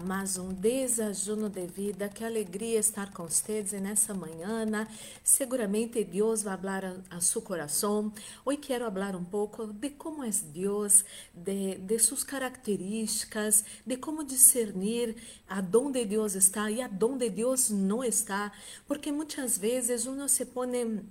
mais um desajuno de vida. Que alegria estar com vocês nessa manhã. Seguramente Deus vai falar a seu coração. Hoje quero falar um pouco de como é Deus, de, de suas características, de como discernir aonde Deus está e aonde Deus não está, porque muitas vezes uno se põe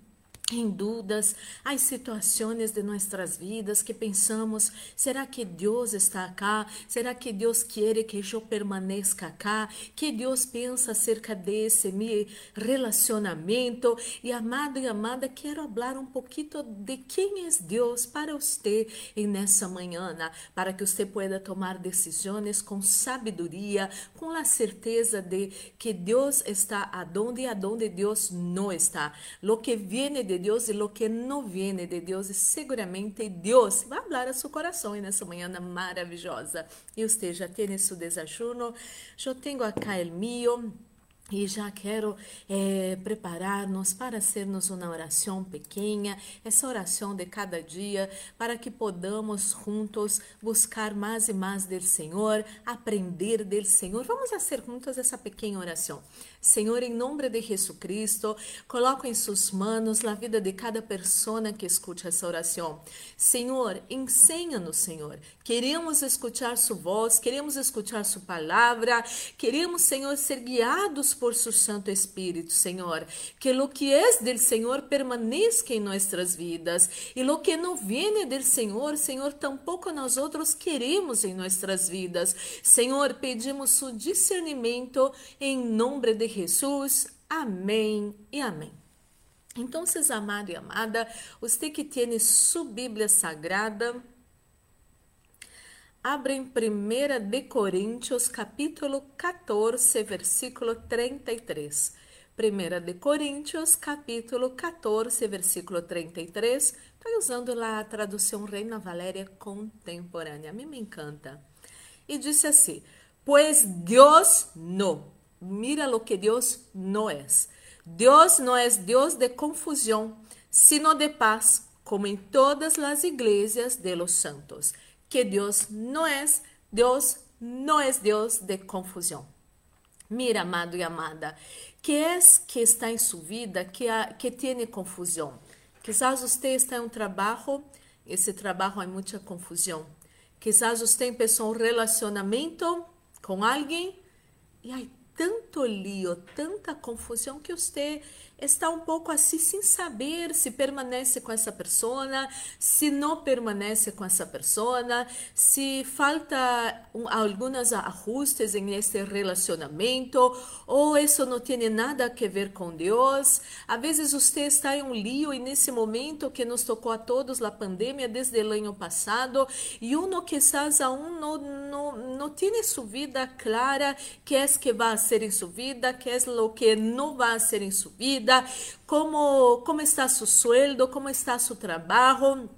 em dúvidas, há situações de nossas vidas que pensamos: será que Deus está acá? Será que Deus quer que eu permaneça acá? Que Deus pensa acerca desse meu relacionamento? E amado e amada, quero falar um pouquinho de quem é Deus para você em nessa manhã, para que você pueda tomar decisões com sabedoria, com a certeza de que Deus está aonde e aonde Deus não está. Lo que viene de Deus e lo que não viene de Deus, e seguramente Deus vai falar a seu coração nessa manhã maravilhosa. E você já tem seu desajuno? Eu tenho acá o meu. E já quero é, preparar-nos para sermos uma oração pequena, essa oração de cada dia, para que podamos juntos buscar mais e mais do Senhor, aprender do Senhor. Vamos fazer juntos essa pequena oração. Senhor, em nome de Jesus Cristo, coloco em suas mãos a vida de cada pessoa que escute essa oração. Senhor, ensina-nos, Senhor. Queremos escutar sua voz, queremos escutar sua palavra, queremos, Senhor, ser guiados por seu Santo Espírito, Senhor. Que o que é del Senhor permaneça em nossas vidas e o que não vem del Senhor, Senhor, tampouco nós outros queremos em nossas vidas. Senhor, pedimos seu discernimento em nome de Jesus. Amém e amém. Então, amado e amada, você que tem sua Bíblia Sagrada, abre em 1 de Coríntios, capítulo 14, versículo 33. 1 de Coríntios, capítulo 14, versículo 33. Estou usando lá a tradução Reina Valéria contemporânea. A mim me encanta. E disse assim: Pois Deus não Mira lo que Dios no es. Dios no es Dios de confusión, sino de paz, como en todas las iglesias de los santos. Que Dios no es Dios, no es Dios de confusión. Mira, amado e amada, que é que está em sua vida que, ha, que tem confusão? Quizás você está em um trabalho, esse trabalho há muita confusão. Quizás você empezou um relacionamento com alguém e há tanto lío, tanta confusão que você está um pouco assim sem saber se permanece com essa pessoa, se não permanece com essa pessoa, se falta um, alguns ajustes em este relacionamento ou isso não tem nada a ver com Deus. Às vezes você está em um lío e nesse momento que nos tocou a todos a pandemia desde o ano passado e uno quizás aún não, não, não tem sua vida clara, que é que vai ser em sua vida, que é o que não vai ser em sua vida vida, como, como está seu sueldo, como está seu trabalho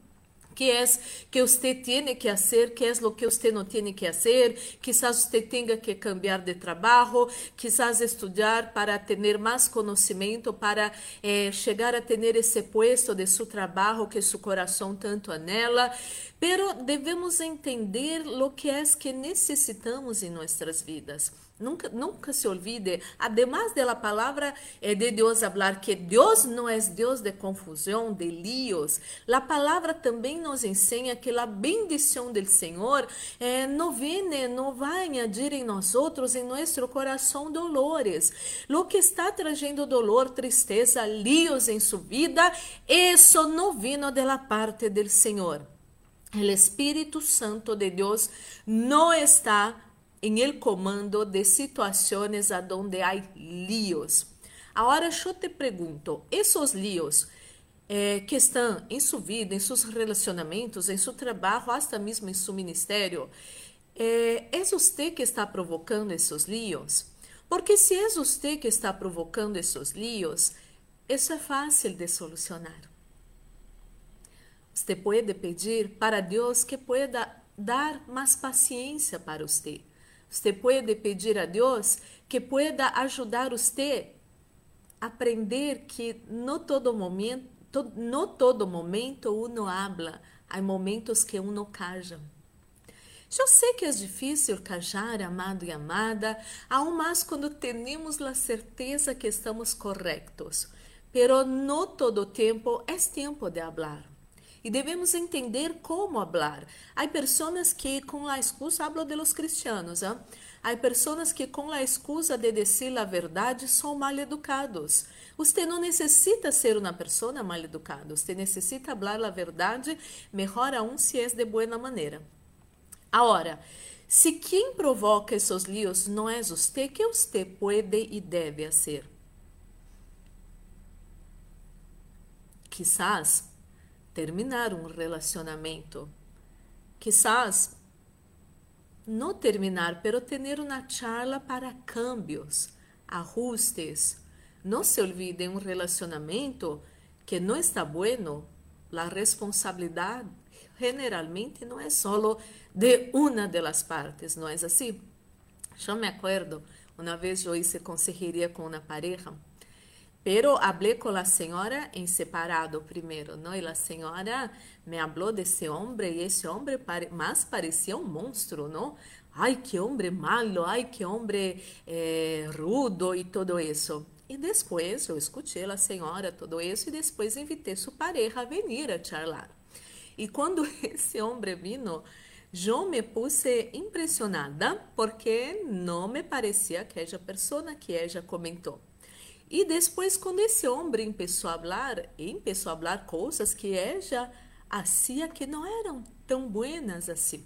que é que você tem que fazer, que é o que você não tem que fazer, quizás você tenha que cambiar de trabalho, quizás estudar para ter mais conhecimento, para eh, chegar a ter esse puesto de seu trabalho que seu coração tanto anela. Pero devemos entender o que é que necessitamos em nossas vidas. Nunca, nunca se olvide, además de la palabra eh, de Deus hablar que Deus não é Deus de confusão, de líos, a palavra também nos ensina que a bendição do Senhor eh, não vem, não vai añadir em nós outros, em nosso coração, dolores. Lo que está trazendo dolor, tristeza, líos em sua vida, isso não vino de la parte do Senhor. O Espírito Santo de Deus não está em el comando de situações aonde há líos. Agora eu te pergunto, esses líos eh, que estão em sua vida, em seus relacionamentos, em seu trabalho, até mesmo em seu ministério, eh, é você que está provocando esses líos? Porque se é você que está provocando esses líos, isso é fácil de solucionar. Você pode pedir para Deus que pueda dar mais paciência para você você pode pedir a Deus que pueda ajudar você a aprender que no todo momento, no todo momento uno habla, há momentos que uno calla. Eu sei que é difícil callar, amado e amada, aún mais quando temos a certeza que estamos corretos. Pero no todo tempo é tempo de hablar. E devemos entender como hablar. Há pessoas que, com a excusa, hablo de los cristianos, ¿eh? há pessoas que, com a excusa de dizer a verdade, são mal educados. Você não necessita ser uma pessoa mal educada, você necessita falar a verdade, melhor aún se é de boa maneira. Agora, se quem provoca esses líos não é você, que você pode e deve fazer? Quizás terminar um relacionamento. Quizás não terminar, pero ter uma charla para cambios, ajustes. Não se olvide, um relacionamento que não está bueno, a responsabilidade generalmente não é solo de uma de las partes, não é assim? Eu me acuerdo, uma vez eu hice consejería com uma pareja Pero hablé con la señora en separado primero, ¿no? Y la señora me habló de ese hombre y ese hombre pare más parecía un monstruo, ¿no? Ay, qué hombre malo, ay, qué hombre eh, rudo y todo eso. E depois eu escutei a senhora todo isso e depois invitei sua pareja a vir a charlar. E quando esse homem vino, eu me puse impressionada porque não me parecia aquela pessoa que ela comentou. E depois, quando esse homem começou a falar, começou a falar coisas que ela fazia que não eram tão buenas assim.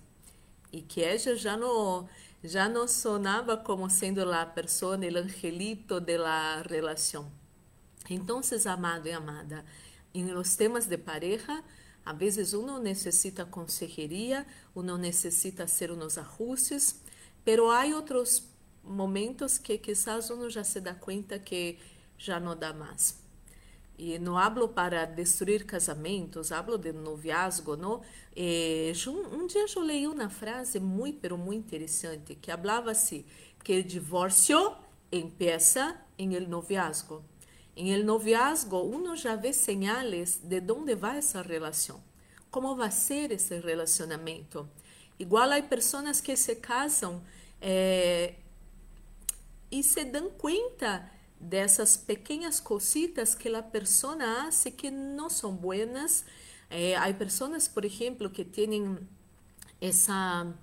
E que ela já não, já não sonava como sendo a pessoa, o angelito da relação. Então, amado e amada, em los temas de pareja, a vezes uno necessita consejeria, uno necessita hacer unos ajustes, pero há outros momentos que quizás uno já se dá conta que já não dá mais. E não hablo para destruir casamentos, hablo de noviazgo, não? E, um, dia eu leí uma frase muito, pero muito interessante, que falava assim, que o divórcio empieza em el noviazgo. Em el noviazgo, uno já vê señales de onde vai essa relação, como vai ser esse relacionamento. Igual há pessoas que se casam é, e se dão conta dessas pequenas cositas que a pessoa hace que não são buenas. Eh, há pessoas, por exemplo, que têm essa,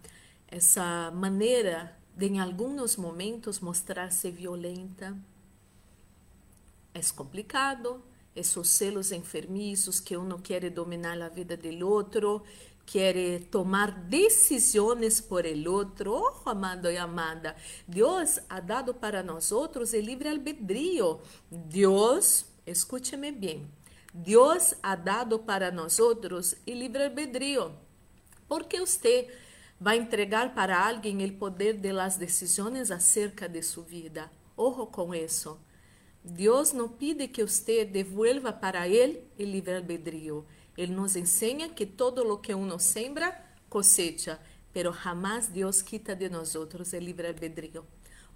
essa maneira de, em alguns momentos, mostrar-se violenta. É complicado, esses celos enfermizos que um não quer dominar a vida do outro, quer tomar decisões por el outro. Oh, amado e amada, Deus ha dado para nós outros o livre albedrío. Deus, escúcheme bem, Deus ha dado para nós outros o livre albedrío. Porque você vai entregar para alguém o poder de las decisões acerca de sua vida. Ojo com isso. Deus não pide que você devuelva para ele o livre albedrío. Ele nos ensina que todo lo que uno sembra, cosecha, pero jamás Deus quita de nós outros o livre albedrío.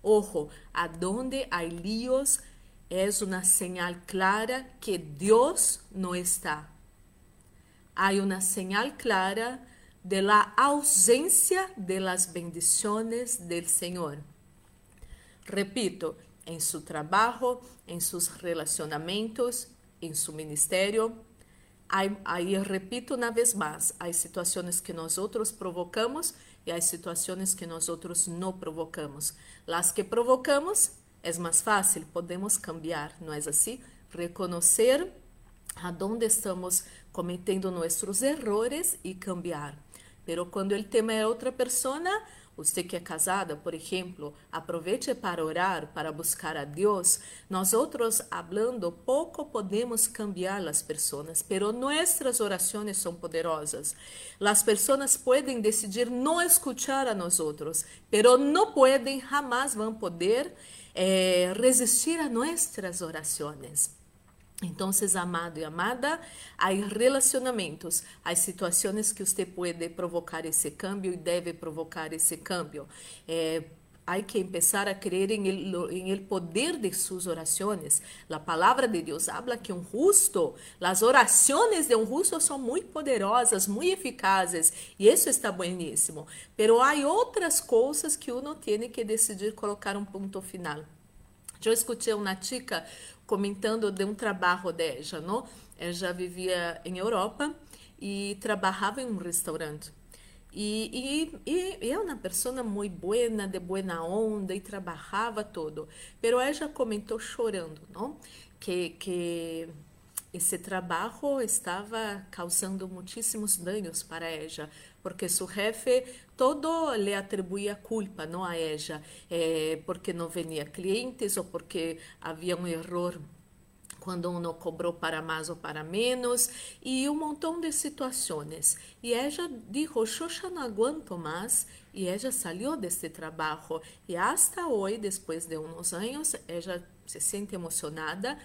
Ojo, aonde há líos, é uma señal clara que Deus não está. Há uma señal clara de la ausência de las bendiciones del Senhor. Repito, em seu trabalho, em seus relacionamentos, em seu ministério, Aí, repito uma vez mais, há situações que nós outros provocamos e há situações que nós outros não provocamos. Las que provocamos é mais fácil, podemos cambiar, não é assim? Reconhecer aonde estamos cometendo nossos erros e cambiar. Pero quando o tema é outra pessoa, você que é casada, por exemplo, aproveite para orar, para buscar a Deus. Nós outros, hablando pouco, podemos cambiar as pessoas, pero nossas orações são poderosas. As pessoas podem decidir não escuchar a nós outros, pero não podem, jamais vão poder eh, resistir a nossas orações. Então, amado e amada, há relacionamentos, há situações que você pode provocar esse câmbio e deve provocar esse câmbio. É, hay que empezar a creer en el, el, poder de sus oraciones. La palabra de Dios habla que un justo, las oraciones de un justo son muy poderosas, muy eficaces, y eso está buenísimo. Pero hay otras cosas que uno tiene que decidir colocar un punto final. Eu escutei uma chica comentando de um trabalho dela, não? Ela vivia em Europa e trabalhava em um restaurante. E, e, e é uma pessoa muito boa, de boa onda e trabalhava todo. Pero ela comentou chorando, não? Que, que esse trabalho estava causando muitíssimos danos para ela, porque seu chefe todo lhe atribuía culpa não a ela, eh, porque não venia clientes ou porque havia um erro quando um não cobrou para mais ou para menos, e um montão de situações. E ela disse, eu já não aguento mais, e ela saiu deste trabalho. E até hoje, depois de uns anos, ela se sente emocionada,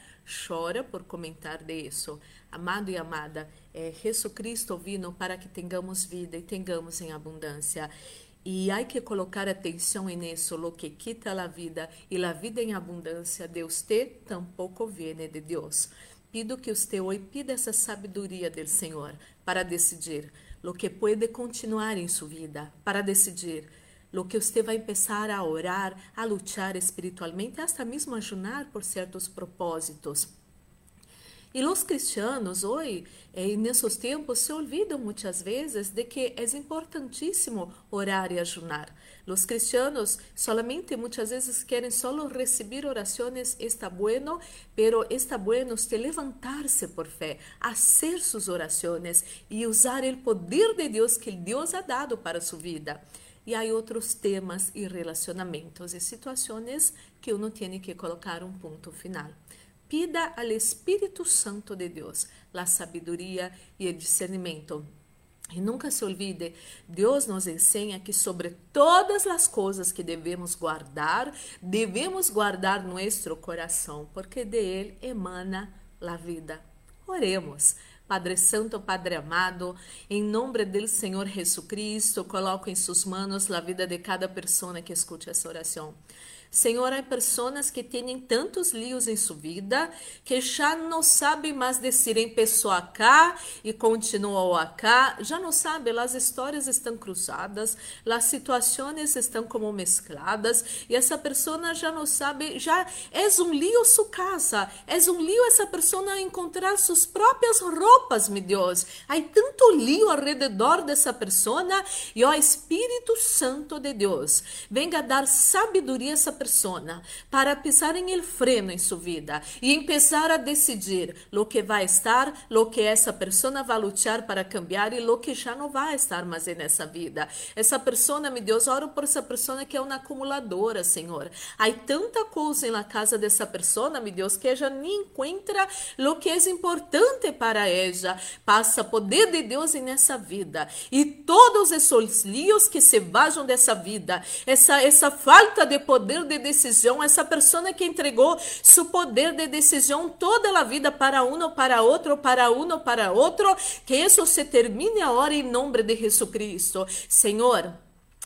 chora por comentar disso. Amado e amada, é Jesus Cristo vino para que tenhamos vida e tenhamos em abundância. E há que colocar atenção nisso, lo que quita a vida e a vida em abundância de usted tampouco viene de Deus. Pido que você hoje pida essa sabedoria do Senhor para decidir lo que pode continuar em sua vida, para decidir lo que você vai começar a orar, a lutar espiritualmente, até mesmo a ayunar por certos propósitos e os cristianos hoje, eh, nesses tempos, se olvidam muitas vezes de que é importantíssimo orar e ajunar. Os cristianos solamente muitas vezes querem só receber orações, está bueno, pero está bueno levantar-se por fé, fazer suas orações e usar o poder de Deus que Deus ha dado para sua vida. E há outros temas e relacionamentos e situações que uno tem que colocar um ponto final. Pida al Espírito Santo de Deus a sabedoria e o discernimento. E nunca se olvide, Deus nos ensina que sobre todas as coisas que devemos guardar, devemos guardar nosso coração, porque de ele emana a vida. Oremos. Padre Santo, Padre amado, em nome do Senhor Jesus Cristo, coloco em suas mãos a vida de cada pessoa que escute essa oração. Senhor, há pessoas que têm tantos líos em sua vida que já não sabem mais decidir em pessoa acá e continuam acá, já não sabem, as histórias estão cruzadas, as situações estão como mescladas e essa pessoa já não sabe, já é um lío sua casa, é um lío essa pessoa encontrar suas próprias roupas, meu Deus. Há tanto lío ao redor dessa pessoa e o Espírito Santo de Deus venga dar sabedoria a essa persona para pisar em el freno em sua vida e empezar a decidir lo que vai estar, lo que essa persona vai lutar para cambiar e lo que já não vai estar mais nessa vida. Essa persona, meu Deus, oro por essa persona que é uma acumuladora, Senhor. Há tanta coisa na casa dessa persona, meu Deus, que ela nem encontra lo que é importante para ela. Passa poder de Deus nessa vida e todos esses líos que se vajam dessa vida, essa essa falta de poder de decisão, essa pessoa que entregou seu poder de decisão toda a vida para um ou para outro, para um ou para outro, que isso se termine agora em nome de Jesus Cristo. Senhor,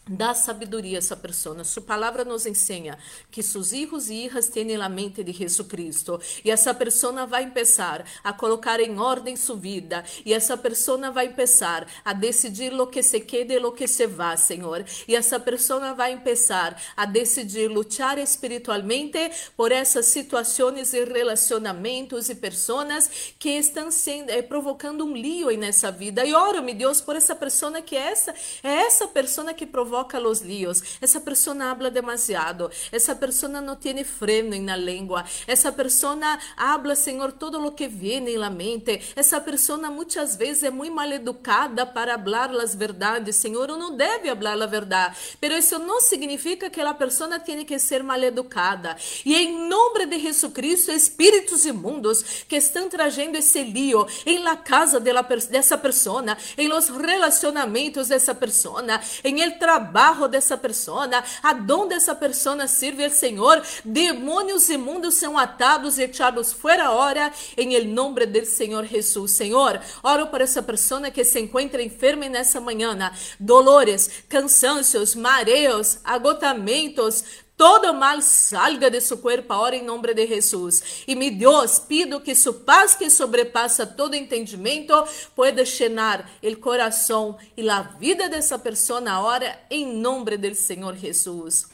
Dá sabedoria essa pessoa. Sua palavra nos ensina que seus filhos e filhas têm a mente de Jesus Cristo. E essa pessoa vai começar a colocar em ordem sua vida. E essa pessoa vai começar a decidir o que se quede e o que se vá, Senhor. E essa pessoa vai começar a decidir lutar espiritualmente por essas situações e relacionamentos e pessoas que estão sendo, eh, provocando um lío nessa vida. E oro, meu Deus, por essa pessoa que é essa, é essa pessoa que provoca provoca los líos. Essa pessoa habla demasiado. Essa pessoa não tem freno na língua. Essa pessoa habla, Senhor, todo lo que viene na mente. Essa pessoa muitas vezes é muito mal educada para falar as verdades. Senhor, não deve falar a verdade. Pero isso não significa que a pessoa tem que ser mal educada. E em nome de Jesus Cristo, espíritos imundos que estão trazendo esse lío em la casa de la, dessa pessoa, em los relacionamentos dessa pessoa, em el trabalho trabalho dessa pessoa, aonde essa pessoa sirve ao Senhor, demônios imundos são atados e echados fora hora, em el nome do Senhor Jesus. Senhor, oro por essa pessoa que se encontra enferma nessa manhã, dolores, cansancios, mareos, agotamentos, Todo mal salga de su cuerpo ahora en nombre de Jesús. Y mi Dios, pido que su paz que sobrepasa todo entendimiento pueda llenar el corazón y la vida de esa persona ahora en nombre del Señor Jesús.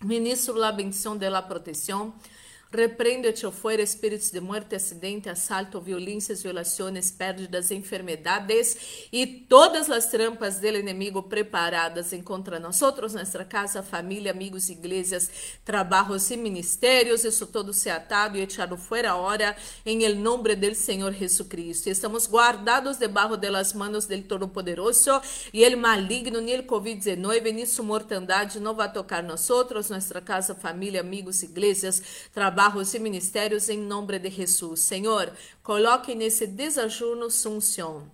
Ministro la bendición de la protección Repreende-te afuera espíritos de muerte, acidente, assalto, violências, violações, pérdidas, enfermedades e todas as trampas do inimigo preparadas contra nós nossa casa, família, amigos, igrejas, trabalhos e ministérios. Isso todo se atado e echado fora ahora em nombre del Senhor Jesucristo. Estamos guardados debaixo das manos del Todo-Poderoso e el maligno, nem el Covid-19, nem sua mortandade não vai tocar nós nossa casa, família, amigos, igrejas, trabalhos trabajos e ministérios em nome de Jesus. Senhor, coloque nesse desajuno sunção.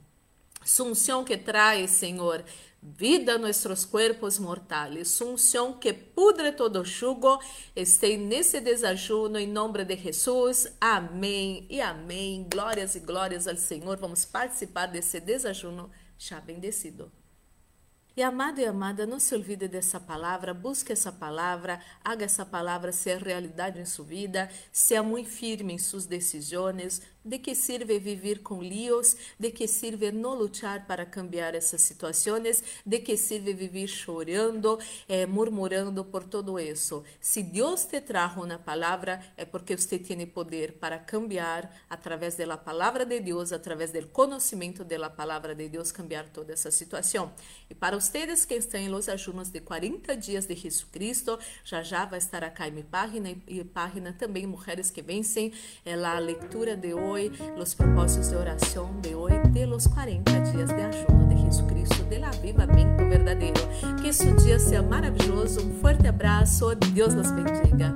Sunção que traz, Senhor, vida a nossos corpos mortais. Sunção que pudre todo jugo. Esteja nesse desajuno em nome de Jesus. Amém e amém. Glórias e glórias ao Senhor. Vamos participar desse desajuno já bendecido. E amado e amada, não se olvide dessa palavra, busque essa palavra, haga essa palavra ser realidade em sua vida, seja muito firme em suas decisões, de que sirve viver com líos? De que sirve não lutar para cambiar essas situações? De que sirve viver chorando, eh, murmurando por todo isso? Se Deus te trajo na palavra, é porque você tem poder para cambiar através da palavra de Deus, através do conhecimento da palavra de Deus, cambiar toda essa situação. E para vocês que estão em los ajunos de 40 dias de Jesucristo, já já vai estar acá em minha página e página também Mulheres que Vencem, é a leitura de hoje hoy, los propósitos de oración de hoy, de los 40 días de ayuno de Jesucristo, del avivamiento verdadero. Que su día sea maravilloso. Un fuerte abrazo. Dios los bendiga.